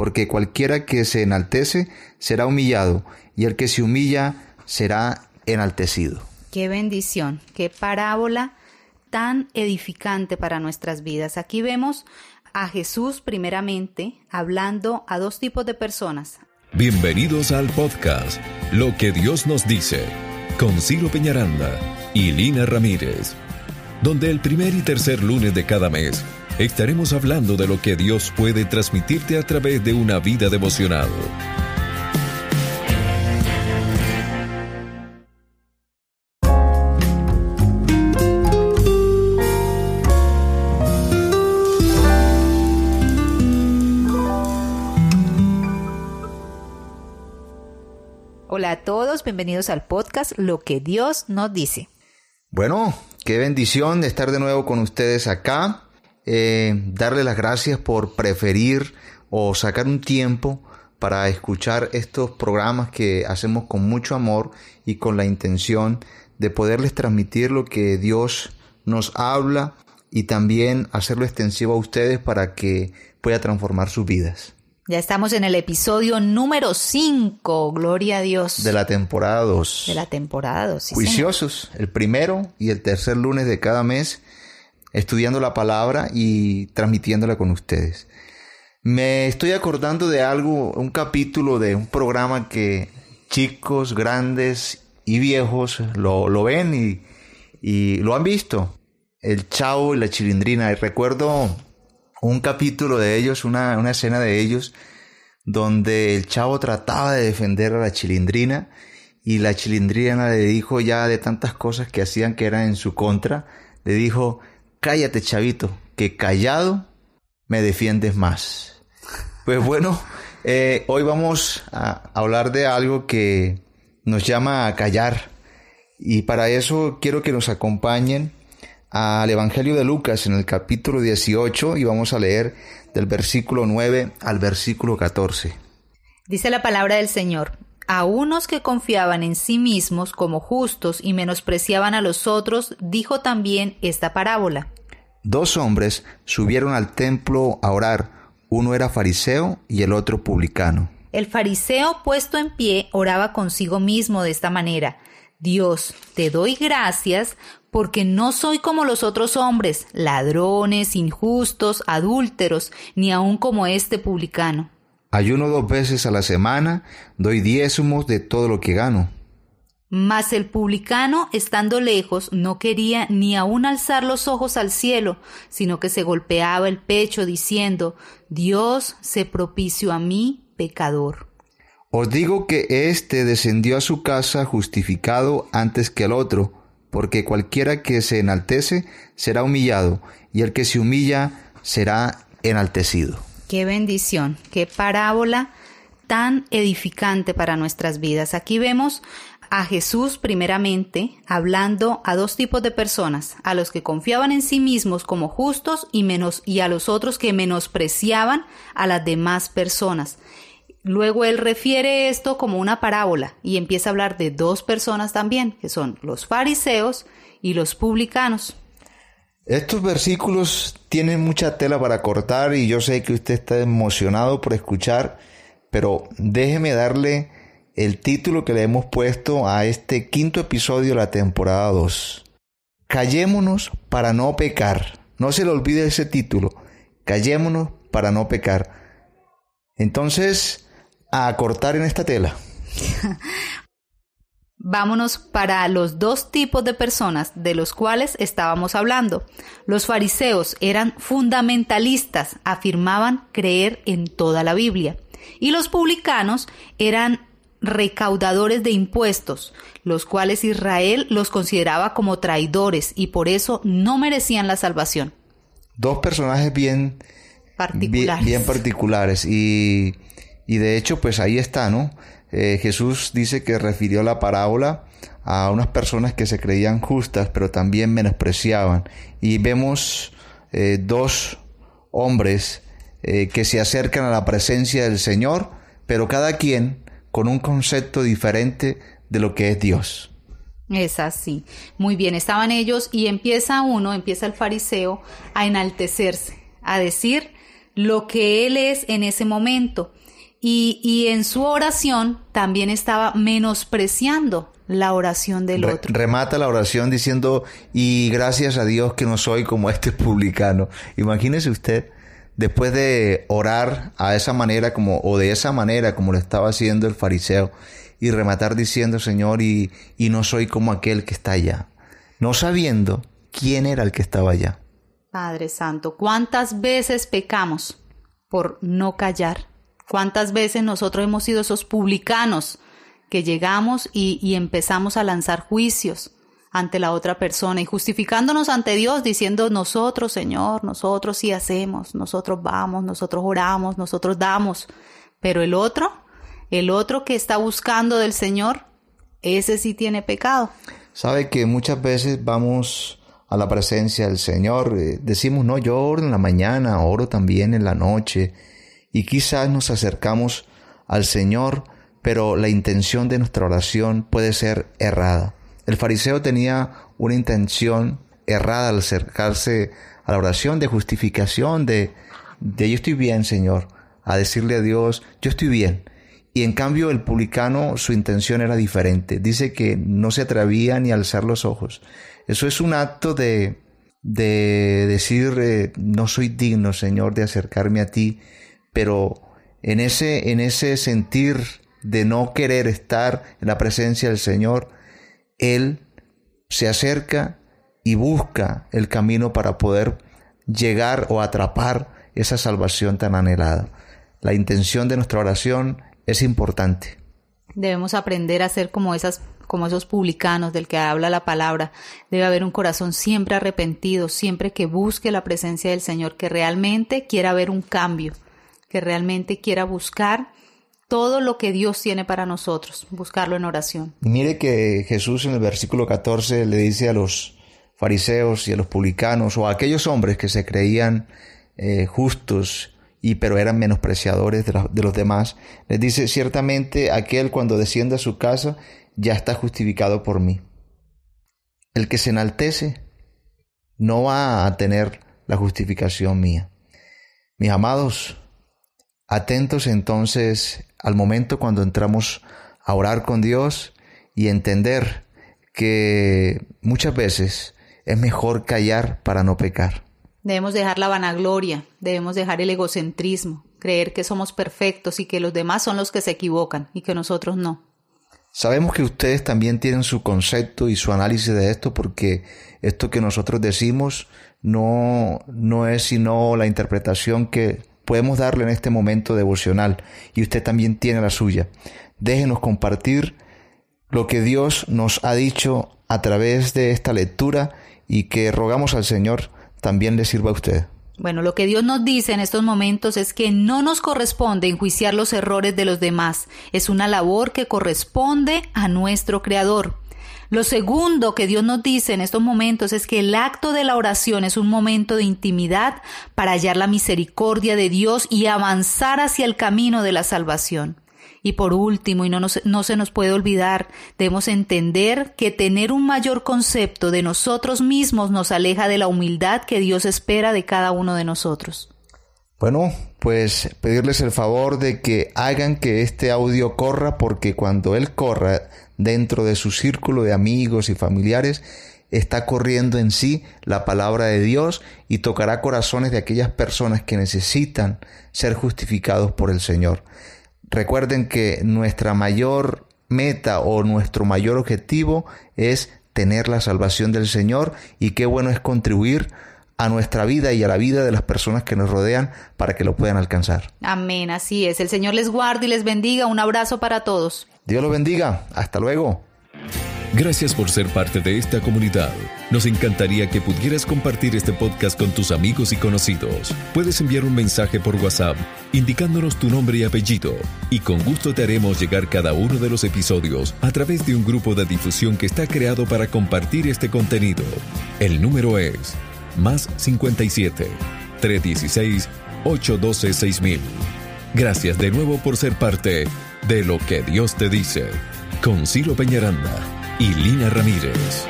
porque cualquiera que se enaltece será humillado, y el que se humilla será enaltecido. Qué bendición, qué parábola tan edificante para nuestras vidas. Aquí vemos a Jesús primeramente hablando a dos tipos de personas. Bienvenidos al podcast Lo que Dios nos dice con Ciro Peñaranda y Lina Ramírez, donde el primer y tercer lunes de cada mes estaremos hablando de lo que Dios puede transmitirte a través de una vida devocional. Hola a todos, bienvenidos al podcast Lo que Dios nos dice. Bueno, qué bendición de estar de nuevo con ustedes acá. Eh, darle las gracias por preferir o sacar un tiempo para escuchar estos programas que hacemos con mucho amor y con la intención de poderles transmitir lo que Dios nos habla y también hacerlo extensivo a ustedes para que pueda transformar sus vidas. Ya estamos en el episodio número 5, gloria a Dios. De la temporada 2. De la temporada 2. Sí, Juiciosos, el primero y el tercer lunes de cada mes, estudiando la palabra y transmitiéndola con ustedes. Me estoy acordando de algo, un capítulo de un programa que chicos, grandes y viejos lo, lo ven y, y lo han visto. El Chavo y la Chilindrina. Recuerdo un capítulo de ellos, una, una escena de ellos, donde el chavo trataba de defender a la chilindrina y la chilindrina le dijo ya de tantas cosas que hacían que eran en su contra, le dijo, cállate chavito, que callado me defiendes más. Pues bueno, eh, hoy vamos a hablar de algo que nos llama a callar y para eso quiero que nos acompañen al Evangelio de Lucas en el capítulo 18 y vamos a leer del versículo 9 al versículo 14. Dice la palabra del Señor. A unos que confiaban en sí mismos como justos y menospreciaban a los otros, dijo también esta parábola. Dos hombres subieron al templo a orar, uno era fariseo y el otro publicano. El fariseo puesto en pie oraba consigo mismo de esta manera. Dios, te doy gracias porque no soy como los otros hombres, ladrones, injustos, adúlteros, ni aun como este publicano. Ayuno dos veces a la semana, doy diezmos de todo lo que gano. Mas el publicano, estando lejos, no quería ni aun alzar los ojos al cielo, sino que se golpeaba el pecho diciendo, Dios se propicio a mí, pecador. Os digo que éste descendió a su casa justificado antes que el otro, porque cualquiera que se enaltece será humillado, y el que se humilla será enaltecido. Qué bendición, qué parábola tan edificante para nuestras vidas. Aquí vemos a Jesús primeramente hablando a dos tipos de personas, a los que confiaban en sí mismos como justos y menos y a los otros que menospreciaban a las demás personas. Luego él refiere esto como una parábola y empieza a hablar de dos personas también, que son los fariseos y los publicanos. Estos versículos tienen mucha tela para cortar y yo sé que usted está emocionado por escuchar, pero déjeme darle el título que le hemos puesto a este quinto episodio de la temporada 2. Callémonos para no pecar. No se le olvide ese título. Callémonos para no pecar. Entonces, a cortar en esta tela? Vámonos para los dos tipos de personas de los cuales estábamos hablando. Los fariseos eran fundamentalistas, afirmaban creer en toda la Biblia. Y los publicanos eran recaudadores de impuestos, los cuales Israel los consideraba como traidores y por eso no merecían la salvación. Dos personajes bien particulares. Bien, bien particulares y y de hecho, pues ahí está, ¿no? Eh, Jesús dice que refirió la parábola a unas personas que se creían justas, pero también menospreciaban. Y vemos eh, dos hombres eh, que se acercan a la presencia del Señor, pero cada quien con un concepto diferente de lo que es Dios. Es así. Muy bien, estaban ellos y empieza uno, empieza el fariseo a enaltecerse, a decir lo que él es en ese momento. Y, y en su oración también estaba menospreciando la oración del otro. Remata la oración diciendo, y gracias a Dios que no soy como este publicano. Imagínese usted, después de orar a esa manera como, o de esa manera como lo estaba haciendo el fariseo, y rematar diciendo, Señor, y, y no soy como aquel que está allá, no sabiendo quién era el que estaba allá. Padre Santo, ¿cuántas veces pecamos por no callar? ¿Cuántas veces nosotros hemos sido esos publicanos que llegamos y, empezamos a lanzar juicios ante la otra persona y justificándonos ante Dios diciendo nosotros, Señor, nosotros sí hacemos, nosotros vamos, nosotros oramos, nosotros damos, pero el otro, el otro que está buscando del Señor, ese sí tiene pecado. Sabe que muchas veces vamos a la presencia del Señor. Eh, decimos, no, yo oro en la mañana, oro también en la noche. Y quizás nos acercamos al Señor, pero la intención de nuestra oración puede ser errada. El fariseo tenía una intención errada al acercarse a la oración de justificación, de, de yo estoy bien, Señor, a decirle a Dios, yo estoy bien. Y en cambio el publicano su intención era diferente. Dice que no se atrevía ni a alzar los ojos. Eso es un acto de, de decir, eh, no soy digno, Señor, de acercarme a ti, pero en ese, en ese sentir de no querer estar en la presencia del Señor, Él se acerca y busca el camino para poder llegar o atrapar esa salvación tan anhelada. La intención de nuestra oración es importante. Debemos aprender a ser como esas como esos publicanos del que habla la palabra. Debe haber un corazón siempre arrepentido, siempre que busque la presencia del Señor, que realmente quiera ver un cambio, que realmente quiera buscar todo lo que Dios tiene para nosotros, buscarlo en oración. mire que Jesús en el versículo 14 le dice a los fariseos y a los publicanos o a aquellos hombres que se creían eh, justos y pero eran menospreciadores de, de, los demás, les dice ciertamente aquel cuando desciende a su casa ya está justificado por mí. El que se enaltece no va a tener la justificación mía. Mis amados, atentos entonces al momento cuando entramos a orar con Dios y entender que muchas veces es mejor callar para no pecar. Debemos dejar la vanagloria, debemos dejar el egocentrismo, creer que somos perfectos y que los demás son los que se equivocan y que nosotros no. Sabemos que ustedes también tienen su concepto y su análisis de esto porque esto que nosotros decimos no, no es sino la interpretación que podemos darle en este momento devocional y usted también tiene la suya. Déjenos compartir lo que Dios nos ha dicho a través de esta lectura y que rogamos al Señor también le sirva a usted. Bueno, lo que Dios nos dice en estos momentos es que no nos corresponde enjuiciar los errores de los demás. Es una labor que corresponde a nuestro Creador. Lo segundo que Dios nos dice en estos momentos es que el acto de la oración es un momento de intimidad para hallar la misericordia de Dios y avanzar hacia el camino de la salvación. Y por último, y no, no se nos puede olvidar, debemos entender que tener un mayor concepto de nosotros mismos nos aleja de la humildad que Dios espera de cada uno de nosotros. Bueno, pues pedirles el favor de que hagan que este audio corra porque cuando él corra dentro de su círculo de amigos y familiares, está corriendo en sí la palabra de Dios y tocará corazones de aquellas personas que necesitan ser justificados por el Señor. Recuerden que nuestra mayor meta o nuestro mayor objetivo es tener la salvación del Señor y qué bueno es contribuir a nuestra vida y a la vida de las personas que nos rodean para que lo puedan alcanzar. Amén, así es. El Señor les guarde y les bendiga. Un abrazo para todos. Dios los bendiga. Hasta luego. Gracias por ser parte de esta comunidad. Nos encantaría que pudieras compartir este podcast con tus amigos y conocidos. Puedes enviar un mensaje por WhatsApp indicándonos tu nombre y apellido y con gusto te haremos llegar cada uno de los episodios a través de un grupo de difusión que está creado para compartir este contenido. El número es más 57 316 812 6000. Gracias de nuevo por ser parte de lo que Dios te dice con Ciro Peñaranda y Lina Ramírez.